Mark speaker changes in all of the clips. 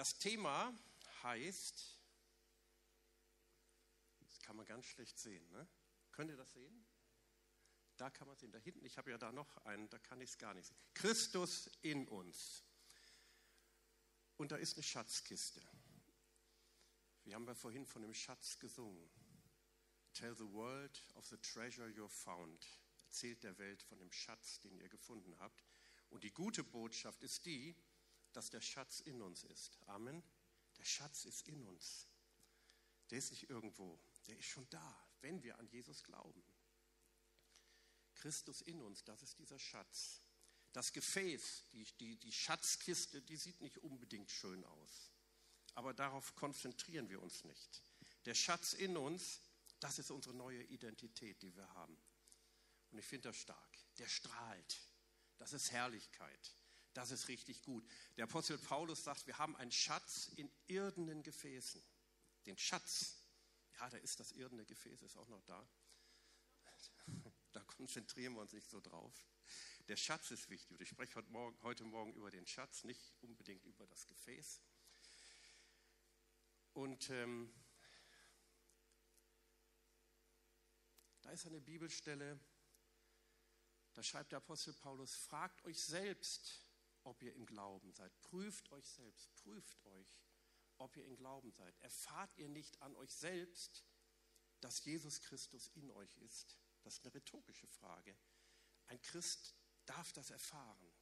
Speaker 1: Das Thema heißt, das kann man ganz schlecht sehen, ne? Könnt ihr das sehen? Da kann man sehen, da hinten, ich habe ja da noch einen, da kann ich es gar nicht sehen. Christus in uns. Und da ist eine Schatzkiste. Wir haben ja vorhin von dem Schatz gesungen. Tell the world of the treasure you found. Erzählt der Welt von dem Schatz, den ihr gefunden habt. Und die gute Botschaft ist die, dass der Schatz in uns ist. Amen. Der Schatz ist in uns. Der ist nicht irgendwo, der ist schon da, wenn wir an Jesus glauben. Christus in uns, das ist dieser Schatz. Das Gefäß, die, die, die Schatzkiste, die sieht nicht unbedingt schön aus. Aber darauf konzentrieren wir uns nicht. Der Schatz in uns, das ist unsere neue Identität, die wir haben. Und ich finde das stark. Der strahlt. Das ist Herrlichkeit. Das ist richtig gut. Der Apostel Paulus sagt, wir haben einen Schatz in irdenen Gefäßen. Den Schatz. Ja, da ist das irdene Gefäß, ist auch noch da. Da konzentrieren wir uns nicht so drauf. Der Schatz ist wichtig. Ich spreche heute Morgen, heute Morgen über den Schatz, nicht unbedingt über das Gefäß. Und ähm, da ist eine Bibelstelle, da schreibt der Apostel Paulus, fragt euch selbst, ob ihr im Glauben seid. Prüft euch selbst, prüft euch, ob ihr im Glauben seid. Erfahrt ihr nicht an euch selbst, dass Jesus Christus in euch ist? Das ist eine rhetorische Frage. Ein Christ darf das erfahren.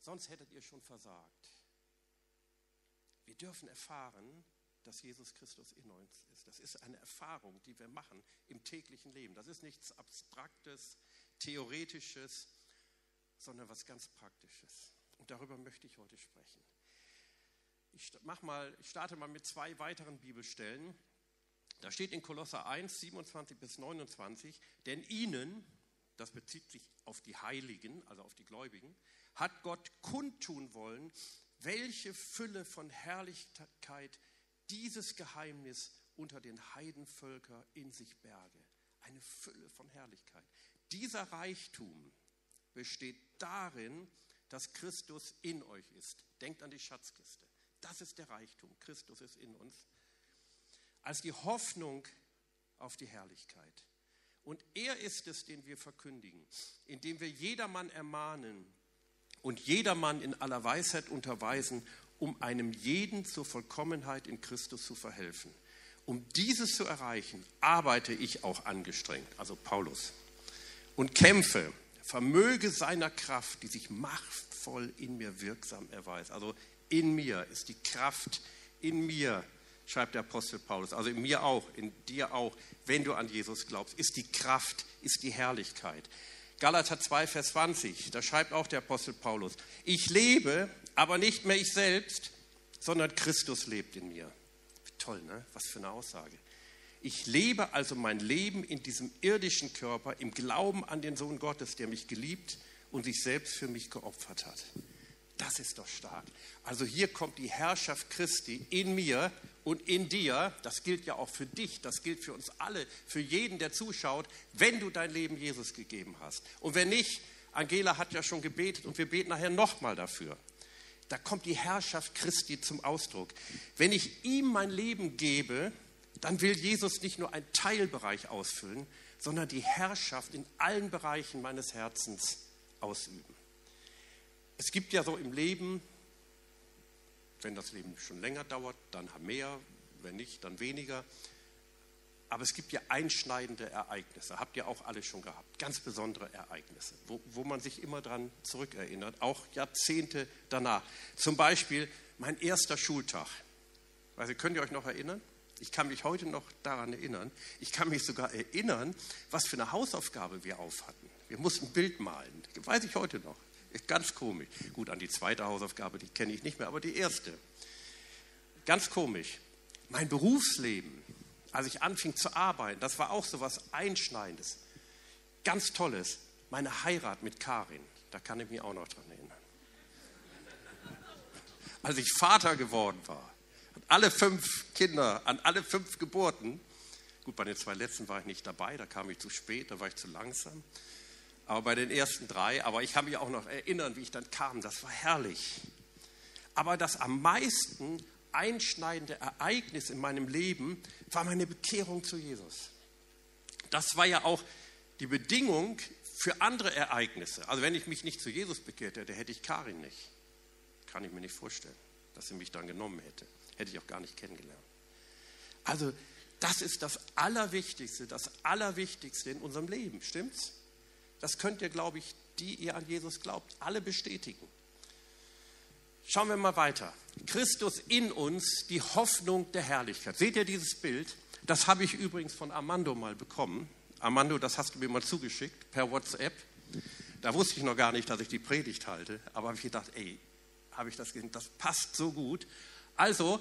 Speaker 1: Sonst hättet ihr schon versagt. Wir dürfen erfahren, dass Jesus Christus in uns ist. Das ist eine Erfahrung, die wir machen im täglichen Leben. Das ist nichts Abstraktes, Theoretisches, sondern was ganz Praktisches. Und darüber möchte ich heute sprechen. Ich, mach mal, ich starte mal mit zwei weiteren Bibelstellen. Da steht in Kolosser 1, 27 bis 29, denn ihnen, das bezieht sich auf die Heiligen, also auf die Gläubigen, hat Gott kundtun wollen, welche Fülle von Herrlichkeit dieses Geheimnis unter den Heidenvölkern in sich berge. Eine Fülle von Herrlichkeit. Dieser Reichtum besteht darin, dass Christus in euch ist. Denkt an die Schatzkiste. Das ist der Reichtum. Christus ist in uns. Als die Hoffnung auf die Herrlichkeit. Und er ist es, den wir verkündigen, indem wir jedermann ermahnen und jedermann in aller Weisheit unterweisen, um einem jeden zur Vollkommenheit in Christus zu verhelfen. Um dieses zu erreichen, arbeite ich auch angestrengt, also Paulus, und kämpfe, vermöge seiner Kraft, die sich machtvoll in mir wirksam erweist. Also in mir ist die Kraft, in mir, schreibt der Apostel Paulus, also in mir auch, in dir auch, wenn du an Jesus glaubst, ist die Kraft, ist die Herrlichkeit. Galater 2, Vers 20, da schreibt auch der Apostel Paulus, ich lebe, aber nicht mehr ich selbst, sondern Christus lebt in mir. Toll, ne? Was für eine Aussage. Ich lebe also mein Leben in diesem irdischen Körper im Glauben an den Sohn Gottes, der mich geliebt und sich selbst für mich geopfert hat. Das ist doch stark. Also hier kommt die Herrschaft Christi in mir und in dir. Das gilt ja auch für dich, das gilt für uns alle, für jeden, der zuschaut, wenn du dein Leben Jesus gegeben hast. Und wenn nicht, Angela hat ja schon gebetet und wir beten nachher nochmal dafür. Da kommt die Herrschaft Christi zum Ausdruck. Wenn ich ihm mein Leben gebe, dann will Jesus nicht nur einen Teilbereich ausfüllen, sondern die Herrschaft in allen Bereichen meines Herzens ausüben. Es gibt ja so im Leben, wenn das Leben schon länger dauert, dann mehr, wenn nicht, dann weniger. Aber es gibt ja einschneidende Ereignisse, habt ihr auch alle schon gehabt, ganz besondere Ereignisse, wo, wo man sich immer dran zurückerinnert, auch Jahrzehnte danach. Zum Beispiel mein erster Schultag. Also könnt ihr euch noch erinnern? Ich kann mich heute noch daran erinnern. Ich kann mich sogar erinnern, was für eine Hausaufgabe wir auf hatten. Wir mussten ein Bild malen. Das weiß ich heute noch. Ganz komisch. Gut, an die zweite Hausaufgabe, die kenne ich nicht mehr, aber die erste. Ganz komisch. Mein Berufsleben, als ich anfing zu arbeiten, das war auch so was Einschneidendes. Ganz Tolles. Meine Heirat mit Karin, da kann ich mich auch noch dran erinnern. Als ich Vater geworden war, alle fünf Kinder, an alle fünf Geburten, gut, bei den zwei letzten war ich nicht dabei, da kam ich zu spät, da war ich zu langsam, aber bei den ersten drei, aber ich kann mich auch noch erinnern, wie ich dann kam, das war herrlich. Aber das am meisten einschneidende Ereignis in meinem Leben war meine Bekehrung zu Jesus. Das war ja auch die Bedingung für andere Ereignisse. Also wenn ich mich nicht zu Jesus bekehrt hätte, hätte ich Karin nicht. Kann ich mir nicht vorstellen, dass sie mich dann genommen hätte. Hätte ich auch gar nicht kennengelernt. Also das ist das Allerwichtigste, das Allerwichtigste in unserem Leben, stimmt's? Das könnt ihr, glaube ich, die ihr an Jesus glaubt, alle bestätigen. Schauen wir mal weiter. Christus in uns, die Hoffnung der Herrlichkeit. Seht ihr dieses Bild? Das habe ich übrigens von Armando mal bekommen. Armando, das hast du mir mal zugeschickt per WhatsApp. Da wusste ich noch gar nicht, dass ich die Predigt halte, aber habe ich gedacht, ey, habe ich das gesehen, das passt so gut. Also,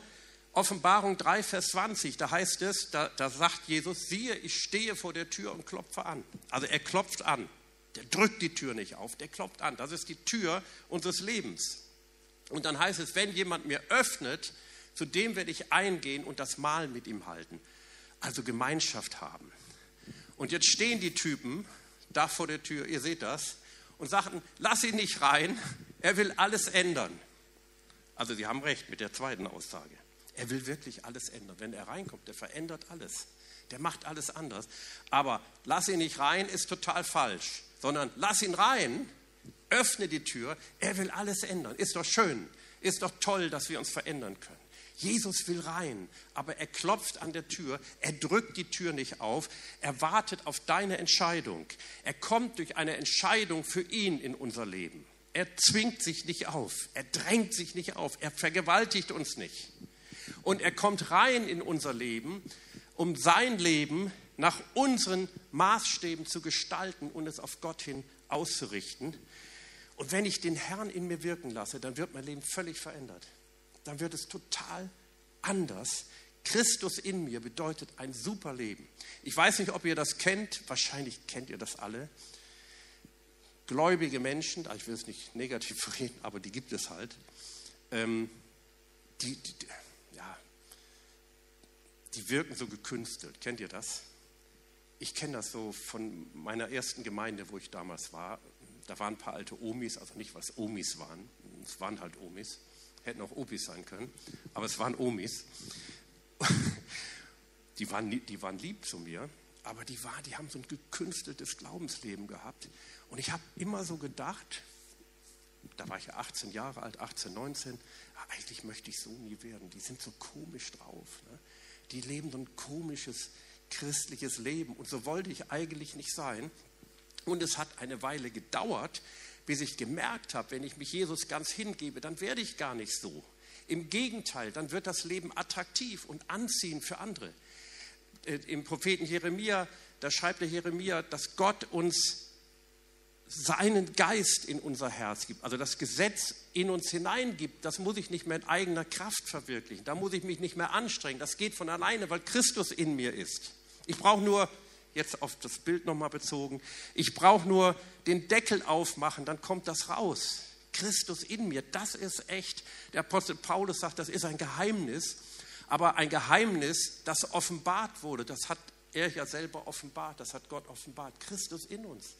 Speaker 1: Offenbarung 3, Vers 20, da heißt es, da, da sagt Jesus, siehe, ich stehe vor der Tür und klopfe an. Also er klopft an. Der drückt die Tür nicht auf, der klopft an. Das ist die Tür unseres Lebens. Und dann heißt es, wenn jemand mir öffnet, zu dem werde ich eingehen und das Mahl mit ihm halten. Also Gemeinschaft haben. Und jetzt stehen die Typen da vor der Tür, ihr seht das, und sagten, lass ihn nicht rein, er will alles ändern. Also sie haben recht mit der zweiten Aussage. Er will wirklich alles ändern. Wenn er reinkommt, der verändert alles. Der macht alles anders. Aber lass ihn nicht rein ist total falsch, sondern lass ihn rein, öffne die Tür, er will alles ändern. Ist doch schön, ist doch toll, dass wir uns verändern können. Jesus will rein, aber er klopft an der Tür, er drückt die Tür nicht auf, er wartet auf deine Entscheidung. Er kommt durch eine Entscheidung für ihn in unser Leben. Er zwingt sich nicht auf, er drängt sich nicht auf, er vergewaltigt uns nicht. Und er kommt rein in unser Leben, um sein Leben nach unseren Maßstäben zu gestalten und es auf Gott hin auszurichten. Und wenn ich den Herrn in mir wirken lasse, dann wird mein Leben völlig verändert. Dann wird es total anders. Christus in mir bedeutet ein super Leben. Ich weiß nicht, ob ihr das kennt, wahrscheinlich kennt ihr das alle. Gläubige Menschen, ich will es nicht negativ reden, aber die gibt es halt, ähm, die, die, ja, die wirken so gekünstelt. Kennt ihr das? Ich kenne das so von meiner ersten Gemeinde, wo ich damals war da waren ein paar alte Omis, also nicht, was Omis waren, es waren halt Omis, hätten auch Opis sein können, aber es waren Omis. Die waren, die waren lieb zu mir, aber die, war, die haben so ein gekünsteltes Glaubensleben gehabt. Und ich habe immer so gedacht, da war ich ja 18 Jahre alt, 18, 19, eigentlich möchte ich so nie werden. Die sind so komisch drauf. Ne? Die leben so ein komisches christliches Leben. Und so wollte ich eigentlich nicht sein. Und es hat eine Weile gedauert, bis ich gemerkt habe, wenn ich mich Jesus ganz hingebe, dann werde ich gar nicht so. Im Gegenteil, dann wird das Leben attraktiv und anziehend für andere. Äh, Im Propheten Jeremia, da schreibt der Jeremia, dass Gott uns seinen Geist in unser Herz gibt, also das Gesetz in uns hineingibt, das muss ich nicht mehr in eigener Kraft verwirklichen, da muss ich mich nicht mehr anstrengen, das geht von alleine, weil Christus in mir ist. Ich brauche nur jetzt auf das Bild nochmal bezogen, ich brauche nur den Deckel aufmachen, dann kommt das raus. Christus in mir, das ist echt. Der Apostel Paulus sagt, das ist ein Geheimnis, aber ein Geheimnis, das offenbart wurde, das hat er ja selber offenbart, das hat Gott offenbart. Christus in uns.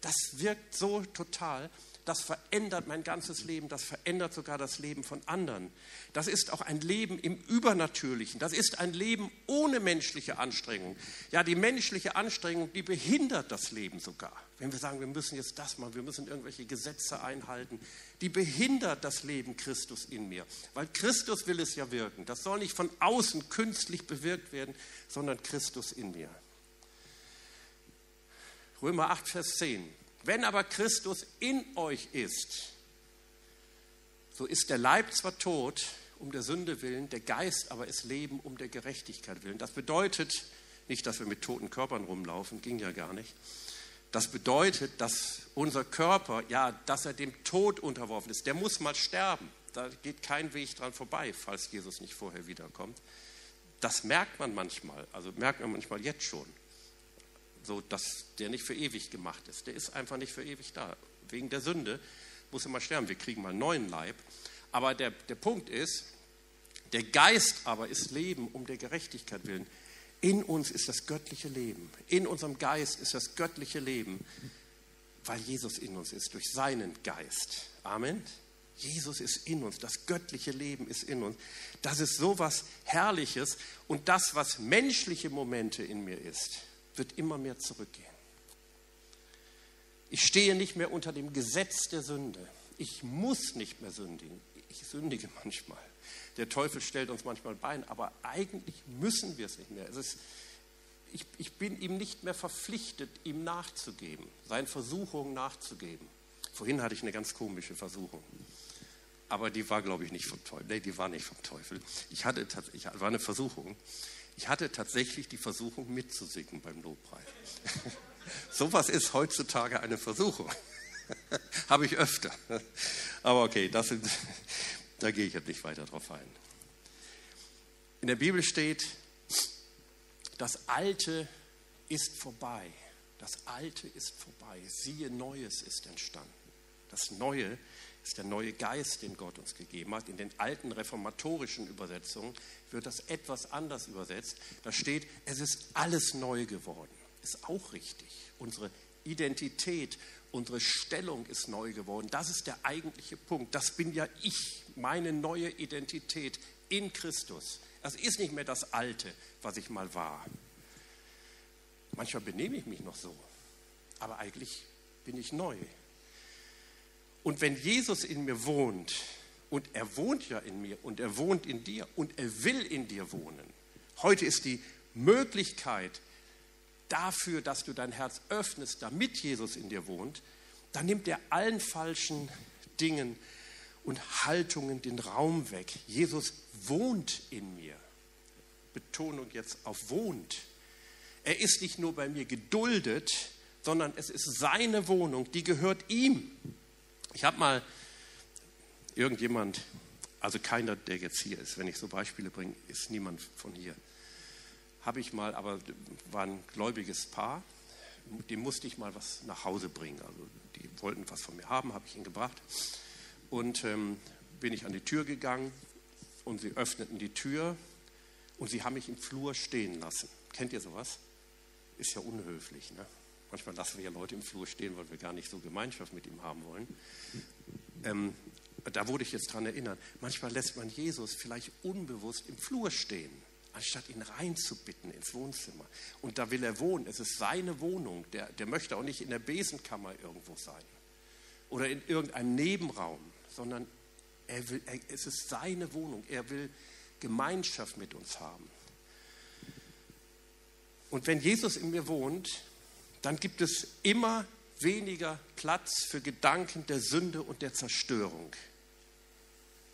Speaker 1: Das wirkt so total das verändert mein ganzes Leben, das verändert sogar das Leben von anderen. Das ist auch ein Leben im Übernatürlichen, das ist ein Leben ohne menschliche Anstrengung. Ja, die menschliche Anstrengung, die behindert das Leben sogar. Wenn wir sagen, wir müssen jetzt das machen, wir müssen irgendwelche Gesetze einhalten, die behindert das Leben Christus in mir. Weil Christus will es ja wirken. Das soll nicht von außen künstlich bewirkt werden, sondern Christus in mir. Römer 8, Vers 10. Wenn aber Christus in euch ist, so ist der Leib zwar tot um der Sünde willen, der Geist aber ist Leben um der Gerechtigkeit willen. Das bedeutet nicht, dass wir mit toten Körpern rumlaufen, ging ja gar nicht. Das bedeutet, dass unser Körper, ja, dass er dem Tod unterworfen ist. Der muss mal sterben. Da geht kein Weg dran vorbei, falls Jesus nicht vorher wiederkommt. Das merkt man manchmal, also merkt man manchmal jetzt schon so dass der nicht für ewig gemacht ist. Der ist einfach nicht für ewig da. Wegen der Sünde muss er mal sterben. Wir kriegen mal einen neuen Leib. Aber der, der Punkt ist, der Geist aber ist Leben um der Gerechtigkeit willen. In uns ist das göttliche Leben. In unserem Geist ist das göttliche Leben, weil Jesus in uns ist, durch seinen Geist. Amen. Jesus ist in uns, das göttliche Leben ist in uns. Das ist so was Herrliches und das, was menschliche Momente in mir ist, wird immer mehr zurückgehen. Ich stehe nicht mehr unter dem Gesetz der Sünde. Ich muss nicht mehr sündigen. Ich sündige manchmal. Der Teufel stellt uns manchmal Bein, aber eigentlich müssen wir es nicht mehr. Es ist, ich, ich bin ihm nicht mehr verpflichtet, ihm nachzugeben, seinen Versuchungen nachzugeben. Vorhin hatte ich eine ganz komische Versuchung. Aber die war, glaube ich, nicht vom Teufel. Nee, die war nicht vom Teufel. Ich hatte tatsächlich, war eine Versuchung. Ich hatte tatsächlich die Versuchung mitzusingen beim Lobpreis. Sowas ist heutzutage eine Versuchung. Habe ich öfter. Aber okay, das sind, da gehe ich jetzt nicht weiter drauf ein. In der Bibel steht, das Alte ist vorbei. Das Alte ist vorbei. Siehe, Neues ist entstanden. Das Neue ist der neue Geist, den Gott uns gegeben hat. In den alten reformatorischen Übersetzungen wird das etwas anders übersetzt. Da steht, es ist alles neu geworden. Ist auch richtig. Unsere Identität, unsere Stellung ist neu geworden. Das ist der eigentliche Punkt. Das bin ja ich, meine neue Identität in Christus. Das ist nicht mehr das Alte, was ich mal war. Manchmal benehme ich mich noch so, aber eigentlich bin ich neu. Und wenn Jesus in mir wohnt, und er wohnt ja in mir und er wohnt in dir und er will in dir wohnen, heute ist die Möglichkeit dafür, dass du dein Herz öffnest, damit Jesus in dir wohnt, dann nimmt er allen falschen Dingen und Haltungen den Raum weg. Jesus wohnt in mir. Betonung jetzt auf wohnt. Er ist nicht nur bei mir geduldet, sondern es ist seine Wohnung, die gehört ihm. Ich habe mal irgendjemand, also keiner, der jetzt hier ist, wenn ich so Beispiele bringe, ist niemand von hier. Habe ich mal, aber war ein gläubiges Paar, dem musste ich mal was nach Hause bringen. Also die wollten was von mir haben, habe ich ihnen gebracht. Und ähm, bin ich an die Tür gegangen und sie öffneten die Tür und sie haben mich im Flur stehen lassen. Kennt ihr sowas? Ist ja unhöflich. Ne? Manchmal lassen wir ja Leute im Flur stehen, weil wir gar nicht so Gemeinschaft mit ihm haben wollen. Ähm, da wurde ich jetzt dran erinnert. Manchmal lässt man Jesus vielleicht unbewusst im Flur stehen, anstatt ihn reinzubitten ins Wohnzimmer. Und da will er wohnen. Es ist seine Wohnung. Der, der möchte auch nicht in der Besenkammer irgendwo sein oder in irgendeinem Nebenraum, sondern er will, er, es ist seine Wohnung. Er will Gemeinschaft mit uns haben. Und wenn Jesus in mir wohnt, dann gibt es immer weniger Platz für Gedanken der Sünde und der Zerstörung.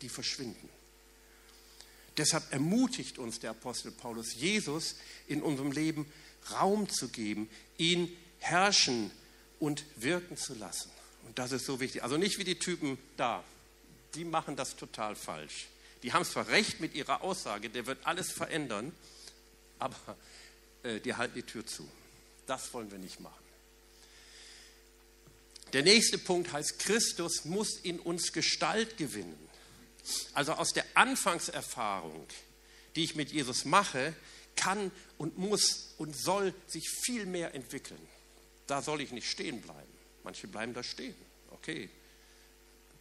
Speaker 1: Die verschwinden. Deshalb ermutigt uns der Apostel Paulus, Jesus in unserem Leben Raum zu geben, ihn herrschen und wirken zu lassen. Und das ist so wichtig. Also nicht wie die Typen da. Die machen das total falsch. Die haben zwar recht mit ihrer Aussage, der wird alles verändern, aber äh, die halten die Tür zu. Das wollen wir nicht machen. Der nächste Punkt heißt, Christus muss in uns Gestalt gewinnen. Also aus der Anfangserfahrung, die ich mit Jesus mache, kann und muss und soll sich viel mehr entwickeln. Da soll ich nicht stehen bleiben. Manche bleiben da stehen. Okay,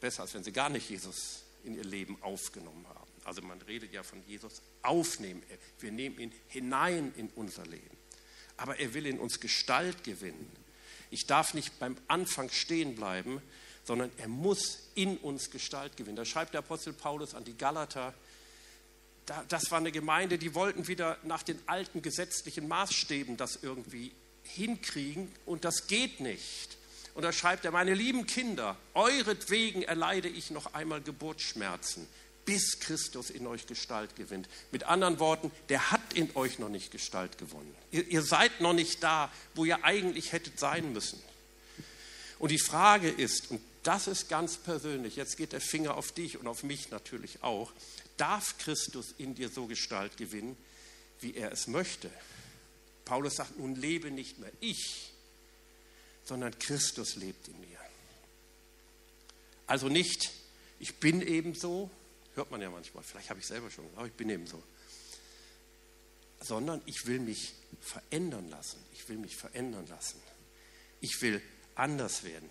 Speaker 1: besser als wenn sie gar nicht Jesus in ihr Leben aufgenommen haben. Also man redet ja von Jesus aufnehmen. Wir nehmen ihn hinein in unser Leben. Aber er will in uns Gestalt gewinnen. Ich darf nicht beim Anfang stehen bleiben, sondern er muss in uns Gestalt gewinnen. Da schreibt der Apostel Paulus an die Galater, das war eine Gemeinde, die wollten wieder nach den alten gesetzlichen Maßstäben das irgendwie hinkriegen und das geht nicht. Und da schreibt er, meine lieben Kinder, euretwegen erleide ich noch einmal Geburtsschmerzen bis Christus in euch Gestalt gewinnt. Mit anderen Worten, der hat in euch noch nicht Gestalt gewonnen. Ihr, ihr seid noch nicht da, wo ihr eigentlich hättet sein müssen. Und die Frage ist, und das ist ganz persönlich, jetzt geht der Finger auf dich und auf mich natürlich auch, darf Christus in dir so Gestalt gewinnen, wie er es möchte? Paulus sagt, nun lebe nicht mehr ich, sondern Christus lebt in mir. Also nicht, ich bin eben so, Hört man ja manchmal. Vielleicht habe ich selber schon, aber ich bin eben so. Sondern ich will mich verändern lassen. Ich will mich verändern lassen. Ich will anders werden.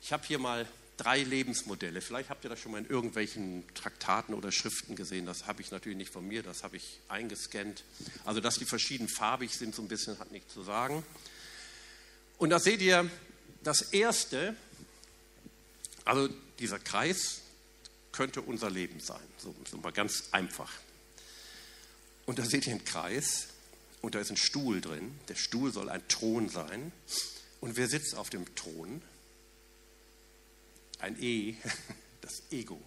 Speaker 1: Ich habe hier mal drei Lebensmodelle. Vielleicht habt ihr das schon mal in irgendwelchen Traktaten oder Schriften gesehen. Das habe ich natürlich nicht von mir, das habe ich eingescannt. Also, dass die verschieden farbig sind, so ein bisschen hat nichts zu sagen. Und da seht ihr, das erste, also dieser Kreis könnte unser Leben sein, so, so mal ganz einfach. Und da seht ihr einen Kreis und da ist ein Stuhl drin. Der Stuhl soll ein Thron sein. Und wer sitzt auf dem Thron? Ein E, das Ego,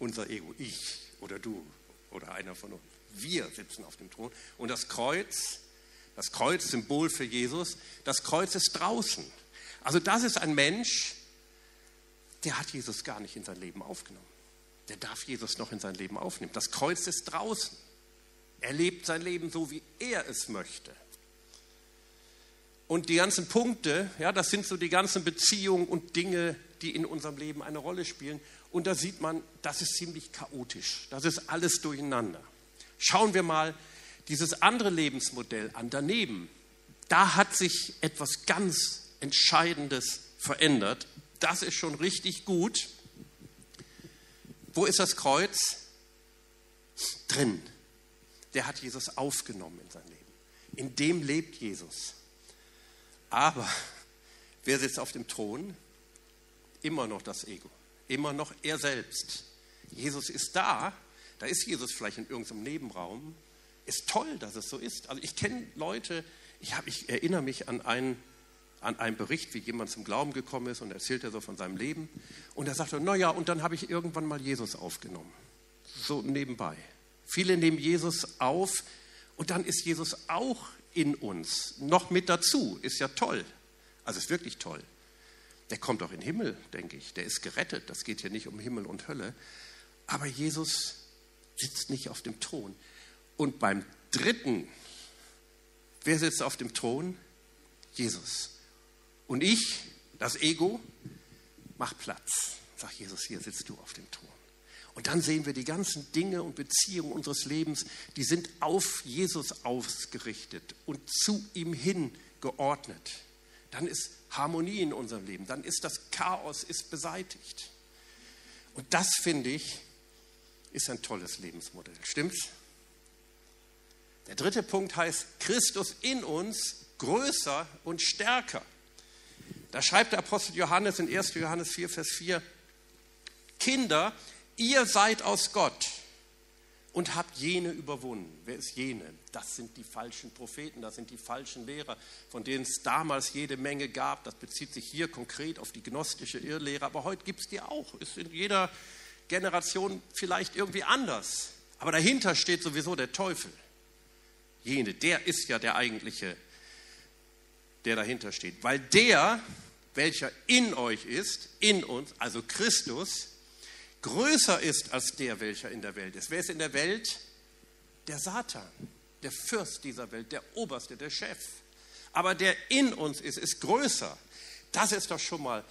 Speaker 1: unser Ego, ich oder du oder einer von uns. Wir sitzen auf dem Thron. Und das Kreuz, das Kreuz, Symbol für Jesus, das Kreuz ist draußen. Also das ist ein Mensch, der hat Jesus gar nicht in sein Leben aufgenommen. Der darf Jesus noch in sein Leben aufnehmen. Das Kreuz ist draußen. Er lebt sein Leben so, wie er es möchte. Und die ganzen Punkte, ja, das sind so die ganzen Beziehungen und Dinge, die in unserem Leben eine Rolle spielen. Und da sieht man, das ist ziemlich chaotisch. Das ist alles durcheinander. Schauen wir mal dieses andere Lebensmodell an. Daneben, da hat sich etwas ganz Entscheidendes verändert. Das ist schon richtig gut. Wo ist das Kreuz? Drin. Der hat Jesus aufgenommen in sein Leben. In dem lebt Jesus. Aber wer sitzt auf dem Thron? Immer noch das Ego. Immer noch er selbst. Jesus ist da. Da ist Jesus vielleicht in irgendeinem Nebenraum. Ist toll, dass es so ist. Also ich kenne Leute, ich, hab, ich erinnere mich an einen an einem Bericht, wie jemand zum Glauben gekommen ist und erzählt er so von seinem Leben. Und er sagte, naja, und dann habe ich irgendwann mal Jesus aufgenommen. So nebenbei. Viele nehmen Jesus auf und dann ist Jesus auch in uns. Noch mit dazu. Ist ja toll. Also ist wirklich toll. Der kommt auch in den Himmel, denke ich. Der ist gerettet. Das geht hier nicht um Himmel und Hölle. Aber Jesus sitzt nicht auf dem Thron. Und beim dritten, wer sitzt auf dem Thron? Jesus. Und ich, das Ego, mach Platz. Sag Jesus, hier sitzt du auf dem Thron. Und dann sehen wir die ganzen Dinge und Beziehungen unseres Lebens, die sind auf Jesus ausgerichtet und zu ihm hin geordnet. Dann ist Harmonie in unserem Leben, dann ist das Chaos ist beseitigt. Und das finde ich ist ein tolles Lebensmodell. Stimmt's? Der dritte Punkt heißt Christus in uns größer und stärker. Da schreibt der Apostel Johannes in 1. Johannes 4, Vers 4, Kinder, ihr seid aus Gott und habt jene überwunden. Wer ist jene? Das sind die falschen Propheten, das sind die falschen Lehrer, von denen es damals jede Menge gab. Das bezieht sich hier konkret auf die gnostische Irrlehre, aber heute gibt es die auch. Ist in jeder Generation vielleicht irgendwie anders. Aber dahinter steht sowieso der Teufel. Jene, der ist ja der eigentliche, der dahinter steht. Weil der welcher in euch ist, in uns, also Christus, größer ist als der, welcher in der Welt ist. Wer ist in der Welt? Der Satan, der Fürst dieser Welt, der Oberste, der Chef. Aber der in uns ist, ist größer. Das ist doch schon mal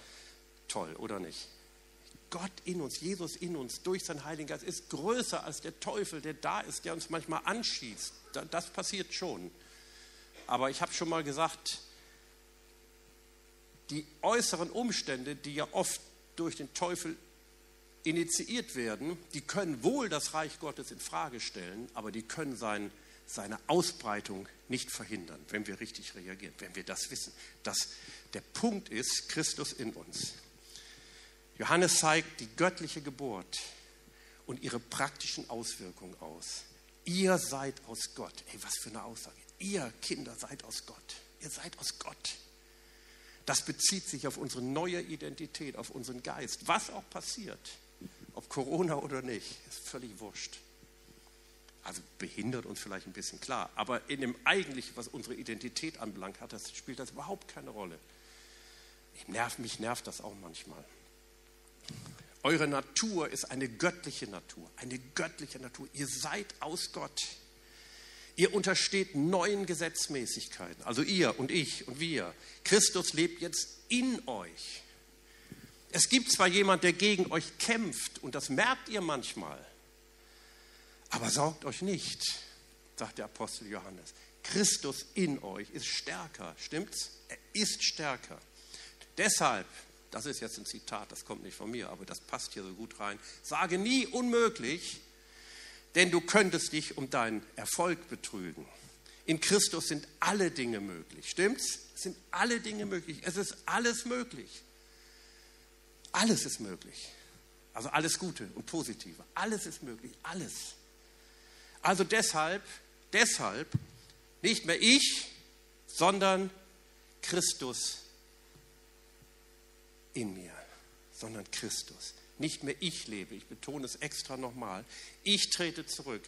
Speaker 1: toll, oder nicht? Gott in uns, Jesus in uns, durch seinen Heiligen Geist ist größer als der Teufel, der da ist, der uns manchmal anschießt. Das passiert schon. Aber ich habe schon mal gesagt, die äußeren Umstände, die ja oft durch den Teufel initiiert werden, die können wohl das Reich Gottes in Frage stellen, aber die können sein, seine Ausbreitung nicht verhindern, wenn wir richtig reagieren, wenn wir das wissen, dass der Punkt ist Christus in uns. Johannes zeigt die göttliche Geburt und ihre praktischen Auswirkungen aus. Ihr seid aus Gott. Ey, was für eine Aussage. Ihr Kinder seid aus Gott. Ihr seid aus Gott. Das bezieht sich auf unsere neue Identität, auf unseren Geist. Was auch passiert, ob Corona oder nicht, ist völlig wurscht. Also behindert uns vielleicht ein bisschen klar, aber in dem eigentlichen, was unsere Identität anbelangt, hat das, spielt das überhaupt keine Rolle. Ich nerv, mich nervt das auch manchmal. Eure Natur ist eine göttliche Natur, eine göttliche Natur. Ihr seid aus Gott. Ihr untersteht neuen Gesetzmäßigkeiten, also ihr und ich und wir. Christus lebt jetzt in euch. Es gibt zwar jemand, der gegen euch kämpft, und das merkt ihr manchmal, aber sorgt euch nicht, sagt der Apostel Johannes. Christus in euch ist stärker, stimmt's? Er ist stärker. Deshalb, das ist jetzt ein Zitat, das kommt nicht von mir, aber das passt hier so gut rein. Sage nie unmöglich, denn du könntest dich um deinen Erfolg betrügen. In Christus sind alle Dinge möglich. Stimmt's? Es sind alle Dinge möglich. Es ist alles möglich. Alles ist möglich. Also alles Gute und Positive. Alles ist möglich. Alles. Also deshalb, deshalb nicht mehr ich, sondern Christus in mir, sondern Christus. Nicht mehr ich lebe, ich betone es extra nochmal. Ich trete zurück.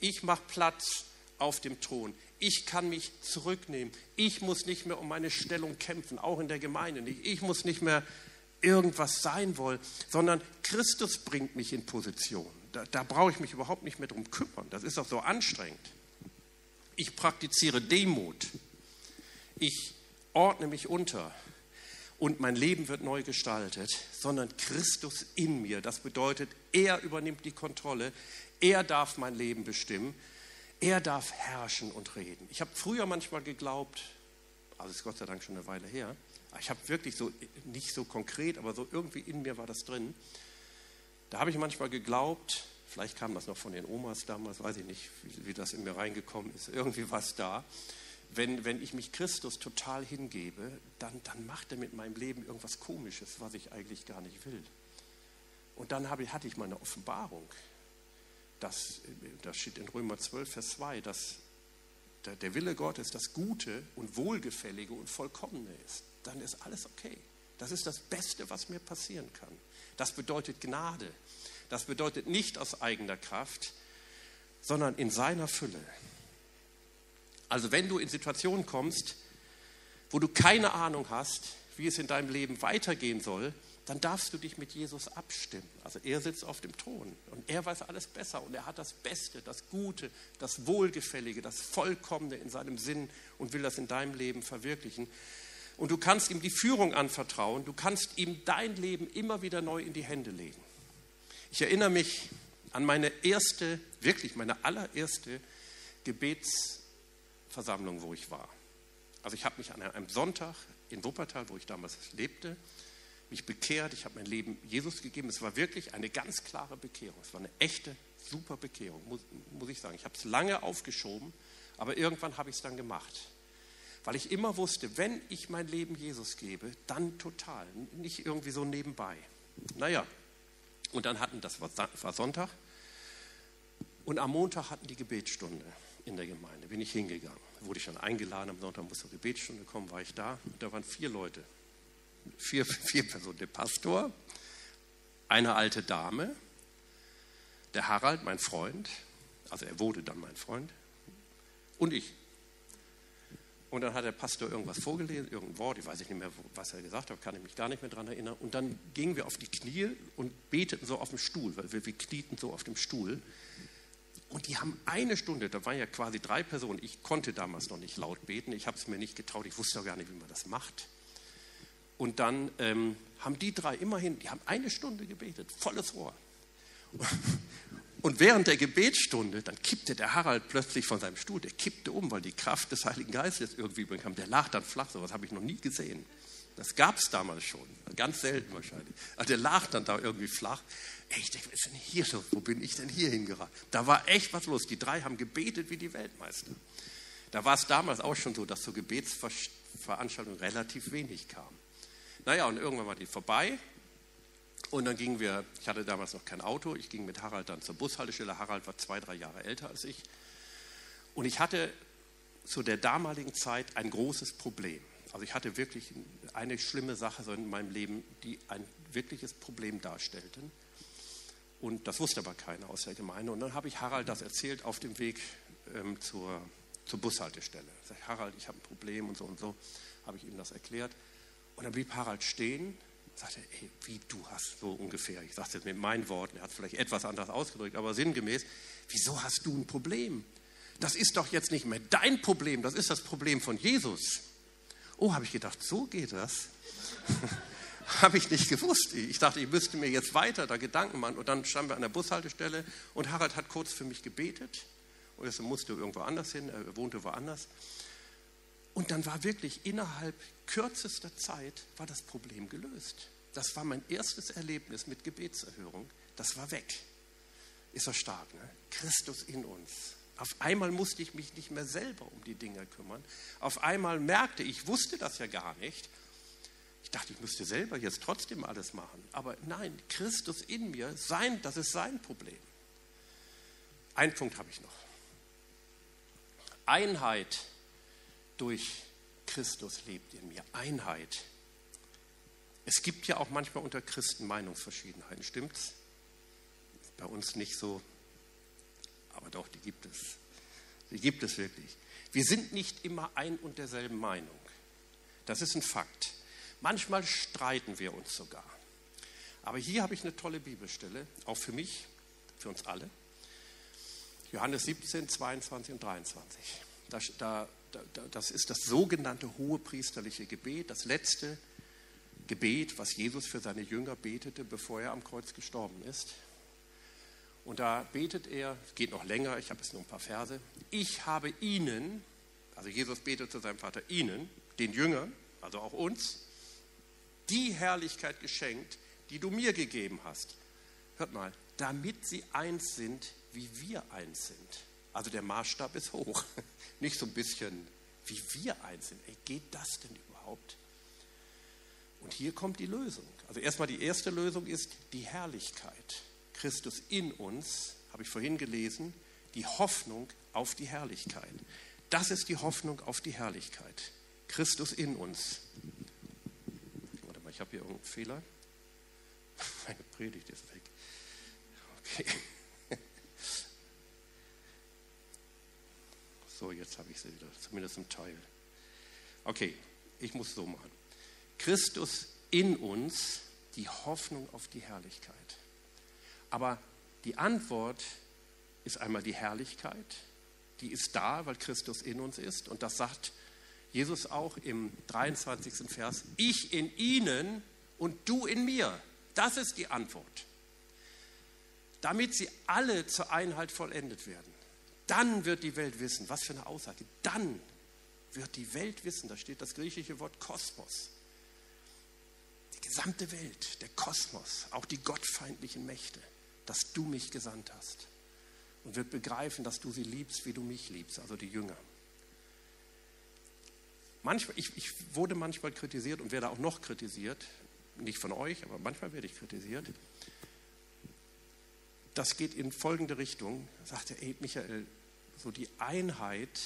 Speaker 1: Ich mache Platz auf dem Thron. Ich kann mich zurücknehmen. Ich muss nicht mehr um meine Stellung kämpfen, auch in der Gemeinde nicht. Ich muss nicht mehr irgendwas sein wollen, sondern Christus bringt mich in Position. Da, da brauche ich mich überhaupt nicht mehr drum kümmern. Das ist doch so anstrengend. Ich praktiziere Demut. Ich ordne mich unter und mein Leben wird neu gestaltet, sondern Christus in mir. Das bedeutet, er übernimmt die Kontrolle, er darf mein Leben bestimmen, er darf herrschen und reden. Ich habe früher manchmal geglaubt, also ist Gott sei Dank schon eine Weile her, ich habe wirklich so, nicht so konkret, aber so irgendwie in mir war das drin. Da habe ich manchmal geglaubt, vielleicht kam das noch von den Omas damals, weiß ich nicht, wie, wie das in mir reingekommen ist, irgendwie war es da wenn, wenn ich mich Christus total hingebe, dann, dann macht er mit meinem Leben irgendwas Komisches, was ich eigentlich gar nicht will. Und dann habe, hatte ich mal eine Offenbarung. Das, das steht in Römer 12, Vers 2, dass der, der Wille Gottes das Gute und Wohlgefällige und Vollkommene ist. Dann ist alles okay. Das ist das Beste, was mir passieren kann. Das bedeutet Gnade. Das bedeutet nicht aus eigener Kraft, sondern in seiner Fülle. Also wenn du in Situationen kommst, wo du keine Ahnung hast, wie es in deinem Leben weitergehen soll, dann darfst du dich mit Jesus abstimmen. Also er sitzt auf dem Thron und er weiß alles besser und er hat das Beste, das Gute, das Wohlgefällige, das Vollkommene in seinem Sinn und will das in deinem Leben verwirklichen. Und du kannst ihm die Führung anvertrauen, du kannst ihm dein Leben immer wieder neu in die Hände legen. Ich erinnere mich an meine erste, wirklich meine allererste Gebets- Versammlung, wo ich war. Also ich habe mich an einem Sonntag in Wuppertal, wo ich damals lebte, mich bekehrt. Ich habe mein Leben Jesus gegeben. Es war wirklich eine ganz klare Bekehrung. Es war eine echte, super Bekehrung, muss, muss ich sagen. Ich habe es lange aufgeschoben, aber irgendwann habe ich es dann gemacht. Weil ich immer wusste, wenn ich mein Leben Jesus gebe, dann total, nicht irgendwie so nebenbei. Naja, und dann hatten, das war Sonntag, und am Montag hatten die Gebetsstunde in der Gemeinde. Bin ich hingegangen. Wurde ich dann eingeladen, am Sonntag musste zur Gebetsstunde kommen, war ich da. Und da waren vier Leute. Vier, vier Personen. Der Pastor, eine alte Dame, der Harald, mein Freund, also er wurde dann mein Freund, und ich. Und dann hat der Pastor irgendwas vorgelesen, irgendein Wort, ich weiß nicht mehr, was er gesagt hat, kann ich mich gar nicht mehr daran erinnern. Und dann gingen wir auf die Knie und beteten so auf dem Stuhl, weil wir, wir knieten so auf dem Stuhl. Und die haben eine Stunde, da waren ja quasi drei Personen. Ich konnte damals noch nicht laut beten, ich habe es mir nicht getraut, ich wusste auch gar nicht, wie man das macht. Und dann ähm, haben die drei immerhin, die haben eine Stunde gebetet, volles Rohr. Und während der Gebetsstunde, dann kippte der Harald plötzlich von seinem Stuhl, der kippte um, weil die Kraft des Heiligen Geistes irgendwie bekam. Der lag dann flach, sowas habe ich noch nie gesehen. Das gab es damals schon, ganz selten wahrscheinlich. Also der lag dann da irgendwie flach. Ey, ich denke, was ist denn hier los? Wo bin ich denn hier hingeraten? Da war echt was los. Die drei haben gebetet wie die Weltmeister. Da war es damals auch schon so, dass zur Gebetsveranstaltung relativ wenig kam. Naja, und irgendwann war die vorbei. Und dann gingen wir, ich hatte damals noch kein Auto, ich ging mit Harald dann zur Bushaltestelle. Harald war zwei, drei Jahre älter als ich. Und ich hatte zu der damaligen Zeit ein großes Problem. Also ich hatte wirklich eine schlimme Sache in meinem Leben, die ein wirkliches Problem darstellten. Und das wusste aber keiner aus der Gemeinde. Und dann habe ich Harald das erzählt auf dem Weg ähm, zur, zur Bushaltestelle. Ich sage, Harald, ich habe ein Problem und so und so. Habe ich ihm das erklärt. Und dann blieb Harald stehen und sagte, ey, wie du hast, so ungefähr. Ich sage es jetzt mit meinen Worten, er hat es vielleicht etwas anders ausgedrückt, aber sinngemäß, wieso hast du ein Problem? Das ist doch jetzt nicht mehr dein Problem, das ist das Problem von Jesus. Oh, habe ich gedacht, so geht das. Habe ich nicht gewusst. Ich dachte, ich müsste mir jetzt weiter da Gedanken machen. Und dann standen wir an der Bushaltestelle und Harald hat kurz für mich gebetet. Und er musste irgendwo anders hin, er wohnte woanders. Und dann war wirklich innerhalb kürzester Zeit war das Problem gelöst. Das war mein erstes Erlebnis mit Gebetserhörung. Das war weg. Ist doch stark, ne? Christus in uns. Auf einmal musste ich mich nicht mehr selber um die Dinge kümmern. Auf einmal merkte ich, wusste das ja gar nicht. Ich dachte, ich müsste selber jetzt trotzdem alles machen. Aber nein, Christus in mir, sein, das ist sein Problem. Einen Punkt habe ich noch. Einheit durch Christus lebt in mir. Einheit. Es gibt ja auch manchmal unter Christen Meinungsverschiedenheiten, stimmt's? Bei uns nicht so, aber doch, die gibt es. Die gibt es wirklich. Wir sind nicht immer ein und derselben Meinung. Das ist ein Fakt. Manchmal streiten wir uns sogar. Aber hier habe ich eine tolle Bibelstelle, auch für mich, für uns alle. Johannes 17, 22 und 23. Das, da, da, das ist das sogenannte hohepriesterliche Gebet, das letzte Gebet, was Jesus für seine Jünger betete, bevor er am Kreuz gestorben ist. Und da betet er, geht noch länger, ich habe jetzt nur ein paar Verse, ich habe ihnen, also Jesus betet zu seinem Vater, ihnen, den Jüngern, also auch uns, die Herrlichkeit geschenkt, die du mir gegeben hast. Hört mal, damit sie eins sind, wie wir eins sind. Also der Maßstab ist hoch. Nicht so ein bisschen, wie wir eins sind. Ey, geht das denn überhaupt? Und hier kommt die Lösung. Also erstmal die erste Lösung ist die Herrlichkeit. Christus in uns, habe ich vorhin gelesen, die Hoffnung auf die Herrlichkeit. Das ist die Hoffnung auf die Herrlichkeit. Christus in uns. Warte mal, ich habe hier irgendeinen Fehler. Meine Predigt ist weg. Okay. So, jetzt habe ich sie wieder, zumindest im Teil. Okay, ich muss so machen. Christus in uns, die Hoffnung auf die Herrlichkeit. Aber die Antwort ist einmal die Herrlichkeit, die ist da, weil Christus in uns ist. Und das sagt Jesus auch im 23. Vers, ich in ihnen und du in mir. Das ist die Antwort. Damit sie alle zur Einheit vollendet werden. Dann wird die Welt wissen, was für eine Aussage, dann wird die Welt wissen, da steht das griechische Wort Kosmos. Die gesamte Welt, der Kosmos, auch die gottfeindlichen Mächte, dass du mich gesandt hast. Und wird begreifen, dass du sie liebst, wie du mich liebst, also die Jünger. Manchmal, ich, ich wurde manchmal kritisiert und werde auch noch kritisiert, nicht von euch, aber manchmal werde ich kritisiert. Das geht in folgende Richtung. Sagte, ey, Michael, so die Einheit,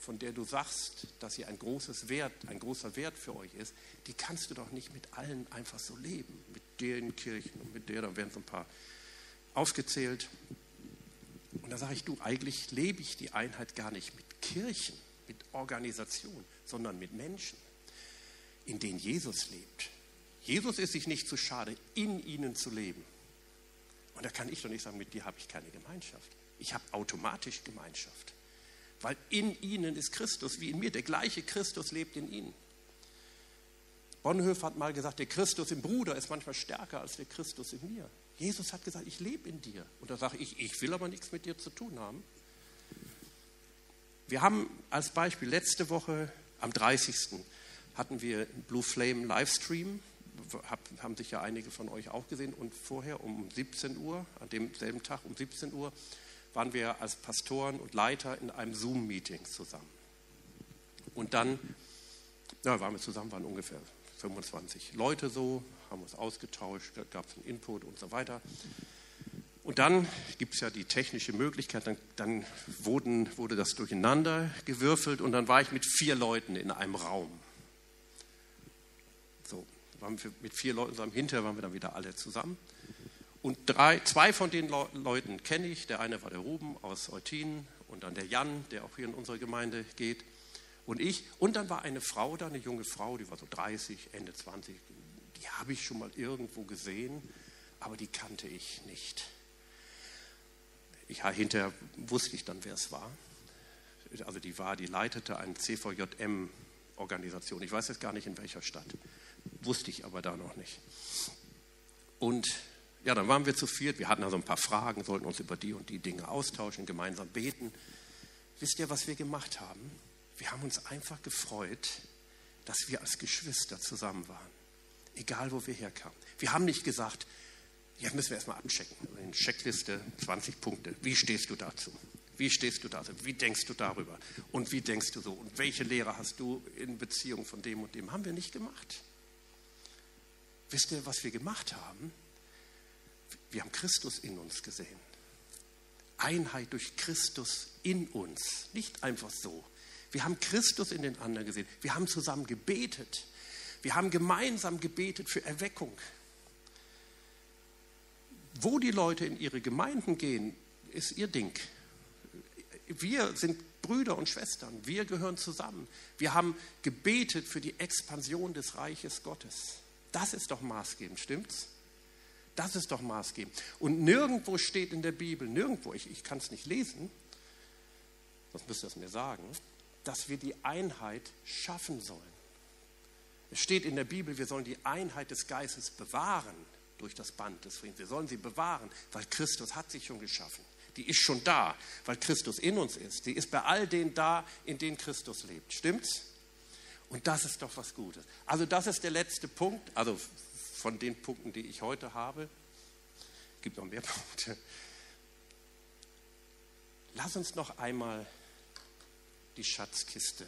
Speaker 1: von der du sagst, dass sie ein, großes Wert, ein großer Wert für euch ist, die kannst du doch nicht mit allen einfach so leben. Mit den Kirchen und mit der, da werden so ein paar aufgezählt. Und da sage ich, du, eigentlich lebe ich die Einheit gar nicht mit Kirchen, mit Organisation, sondern mit Menschen, in denen Jesus lebt. Jesus ist sich nicht zu schade, in ihnen zu leben. Und da kann ich doch nicht sagen, mit dir habe ich keine Gemeinschaft. Ich habe automatisch Gemeinschaft. Weil in ihnen ist Christus wie in mir. Der gleiche Christus lebt in ihnen. Bonhoeffer hat mal gesagt, der Christus im Bruder ist manchmal stärker als der Christus in mir. Jesus hat gesagt, ich lebe in dir. Und da sage ich, ich will aber nichts mit dir zu tun haben. Wir haben als Beispiel letzte Woche am 30. hatten wir Blue Flame Livestream. haben sich ja einige von euch auch gesehen. Und vorher um 17 Uhr, an demselben Tag um 17 Uhr, waren wir als Pastoren und Leiter in einem Zoom-Meeting zusammen. Und dann ja, waren wir zusammen, waren ungefähr 25 Leute so, haben uns ausgetauscht, gab es einen Input und so weiter. Und dann gibt es ja die technische Möglichkeit, dann, dann wurden, wurde das durcheinander gewürfelt und dann war ich mit vier Leuten in einem Raum. So, waren wir mit vier Leuten zusammen, hinterher waren wir dann wieder alle zusammen. Und drei, zwei von den Le Leuten kenne ich. Der eine war der Ruben aus Eutin und dann der Jan, der auch hier in unserer Gemeinde geht. Und ich. Und dann war eine Frau da, eine junge Frau, die war so 30, Ende 20. Die habe ich schon mal irgendwo gesehen, aber die kannte ich nicht. Ich, hinterher wusste ich dann, wer es war. Also die war, die leitete eine CVJM-Organisation. Ich weiß jetzt gar nicht in welcher Stadt. Wusste ich aber da noch nicht. Und ja, dann waren wir zu viert. Wir hatten also ein paar Fragen, sollten uns über die und die Dinge austauschen, gemeinsam beten. Wisst ihr, was wir gemacht haben? Wir haben uns einfach gefreut, dass wir als Geschwister zusammen waren. Egal, wo wir herkamen. Wir haben nicht gesagt, jetzt müssen wir erstmal abchecken. In Checkliste 20 Punkte. Wie stehst du dazu? Wie stehst du dazu? Wie denkst du darüber? Und wie denkst du so? Und welche Lehre hast du in Beziehung von dem und dem? Haben wir nicht gemacht. Wisst ihr, was wir gemacht haben? Wir haben Christus in uns gesehen. Einheit durch Christus in uns. Nicht einfach so. Wir haben Christus in den anderen gesehen. Wir haben zusammen gebetet. Wir haben gemeinsam gebetet für Erweckung. Wo die Leute in ihre Gemeinden gehen, ist ihr Ding. Wir sind Brüder und Schwestern. Wir gehören zusammen. Wir haben gebetet für die Expansion des Reiches Gottes. Das ist doch maßgebend, stimmt's? Das ist doch maßgebend. Und nirgendwo steht in der Bibel, nirgendwo, ich, ich kann es nicht lesen, sonst müsst ihr es mir sagen, dass wir die Einheit schaffen sollen. Es steht in der Bibel, wir sollen die Einheit des Geistes bewahren durch das Band des Friedens. Wir sollen sie bewahren, weil Christus hat sie schon geschaffen. Die ist schon da, weil Christus in uns ist. Die ist bei all denen da, in denen Christus lebt. Stimmt's? Und das ist doch was Gutes. Also das ist der letzte Punkt, also von den Punkten, die ich heute habe. Es gibt noch mehr Punkte. Lass uns noch einmal die Schatzkiste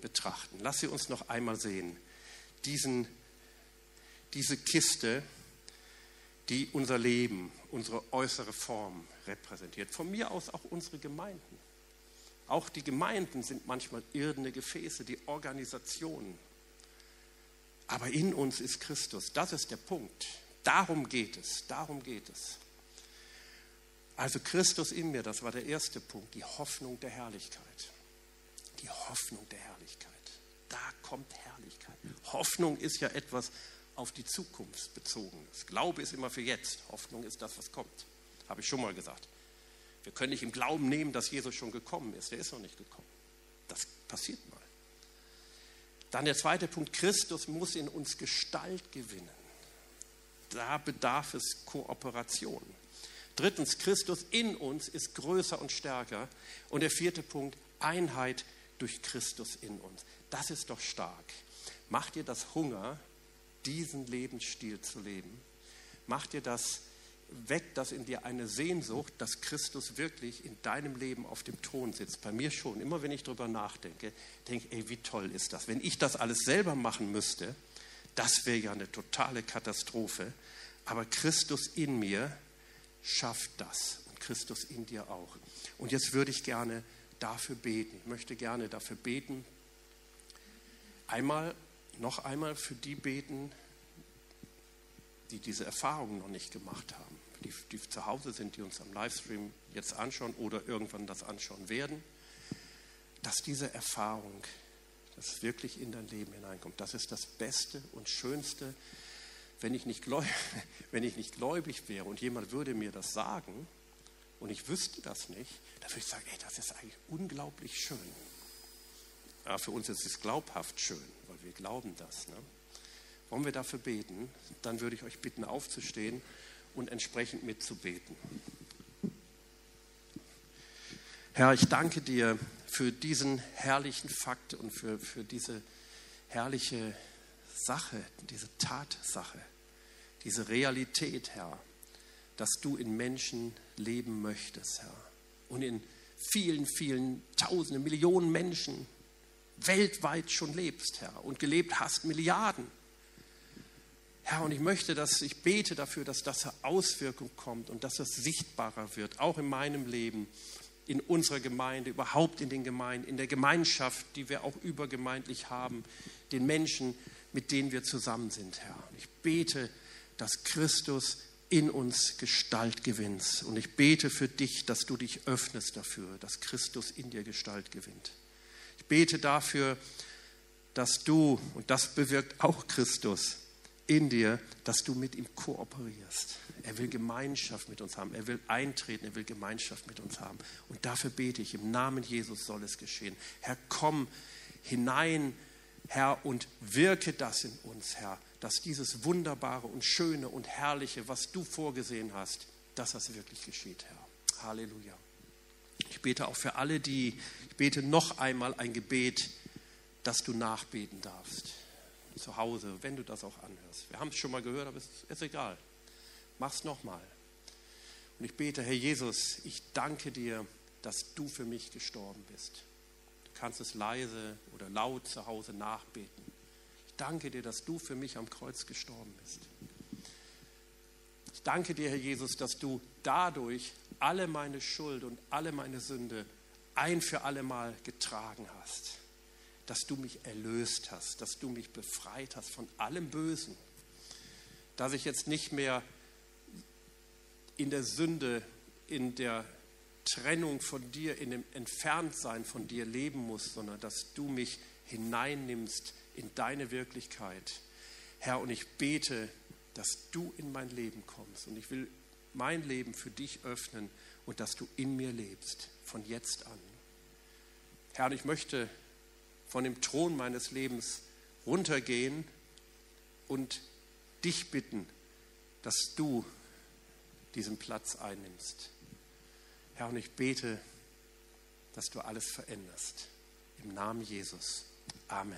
Speaker 1: betrachten. Lass sie uns noch einmal sehen. Diesen, diese Kiste, die unser Leben, unsere äußere Form repräsentiert. Von mir aus auch unsere Gemeinden. Auch die Gemeinden sind manchmal irdene Gefäße, die Organisationen. Aber in uns ist Christus. Das ist der Punkt. Darum geht es. Darum geht es. Also Christus in mir, das war der erste Punkt, die Hoffnung der Herrlichkeit. Die Hoffnung der Herrlichkeit. Da kommt Herrlichkeit. Hoffnung ist ja etwas auf die Zukunft bezogenes. Glaube ist immer für jetzt. Hoffnung ist das, was kommt. Habe ich schon mal gesagt. Wir können nicht im Glauben nehmen, dass Jesus schon gekommen ist. Der ist noch nicht gekommen. Das passiert mal. Dann der zweite Punkt, Christus muss in uns Gestalt gewinnen. Da bedarf es Kooperation. Drittens, Christus in uns ist größer und stärker. Und der vierte Punkt, Einheit durch Christus in uns. Das ist doch stark. Macht dir das Hunger, diesen Lebensstil zu leben? Macht dir das weckt das in dir eine Sehnsucht, dass Christus wirklich in deinem Leben auf dem Thron sitzt. Bei mir schon. Immer wenn ich darüber nachdenke, denke ich, ey, wie toll ist das. Wenn ich das alles selber machen müsste, das wäre ja eine totale Katastrophe. Aber Christus in mir schafft das und Christus in dir auch. Und jetzt würde ich gerne dafür beten. Ich möchte gerne dafür beten. Einmal, noch einmal für die beten, die diese Erfahrung noch nicht gemacht haben die, die zu Hause sind, die uns am Livestream jetzt anschauen oder irgendwann das anschauen werden, dass diese Erfahrung, das wirklich in dein Leben hineinkommt, das ist das Beste und Schönste. Wenn ich, nicht gläubig, wenn ich nicht gläubig wäre und jemand würde mir das sagen und ich wüsste das nicht, dann würde ich sagen, ey, das ist eigentlich unglaublich schön. Ja, für uns ist es glaubhaft schön, weil wir glauben das. Ne? Wollen wir dafür beten? Dann würde ich euch bitten, aufzustehen und entsprechend mitzubeten. Herr, ich danke dir für diesen herrlichen Fakt und für, für diese herrliche Sache, diese Tatsache, diese Realität, Herr, dass du in Menschen leben möchtest, Herr. Und in vielen, vielen Tausenden, Millionen Menschen weltweit schon lebst, Herr, und gelebt hast, Milliarden. Herr, und ich möchte, dass ich bete dafür, dass das zur Auswirkung kommt und dass es sichtbarer wird, auch in meinem Leben, in unserer Gemeinde, überhaupt in den Gemeinden, in der Gemeinschaft, die wir auch übergemeindlich haben, den Menschen, mit denen wir zusammen sind, Herr. Und ich bete, dass Christus in uns Gestalt gewinnt. Und ich bete für dich, dass du dich öffnest dafür, dass Christus in dir Gestalt gewinnt. Bete dafür, dass du, und das bewirkt auch Christus, in dir, dass du mit ihm kooperierst. Er will Gemeinschaft mit uns haben. Er will eintreten. Er will Gemeinschaft mit uns haben. Und dafür bete ich, im Namen Jesus soll es geschehen. Herr, komm hinein, Herr, und wirke das in uns, Herr, dass dieses Wunderbare und Schöne und Herrliche, was du vorgesehen hast, dass das wirklich geschieht, Herr. Halleluja. Ich bete auch für alle, die, ich bete noch einmal ein Gebet, dass du nachbeten darfst. zu Hause, wenn du das auch anhörst. Wir haben es schon mal gehört, aber es ist egal. Mach's nochmal. Und ich bete, Herr Jesus, ich danke dir, dass du für mich gestorben bist. Du kannst es leise oder laut zu Hause nachbeten. Ich danke dir, dass du für mich am Kreuz gestorben bist. Ich danke dir, Herr Jesus, dass du dadurch alle meine Schuld und alle meine Sünde ein für alle Mal getragen hast. Dass du mich erlöst hast, dass du mich befreit hast von allem Bösen. Dass ich jetzt nicht mehr in der Sünde, in der Trennung von dir, in dem Entferntsein von dir leben muss, sondern dass du mich hineinnimmst in deine Wirklichkeit. Herr, und ich bete, dass du in mein Leben kommst. Und ich will mein Leben für dich öffnen und dass du in mir lebst, von jetzt an. Herr, ich möchte von dem Thron meines Lebens runtergehen und dich bitten, dass du diesen Platz einnimmst. Herr, und ich bete, dass du alles veränderst. Im Namen Jesus. Amen.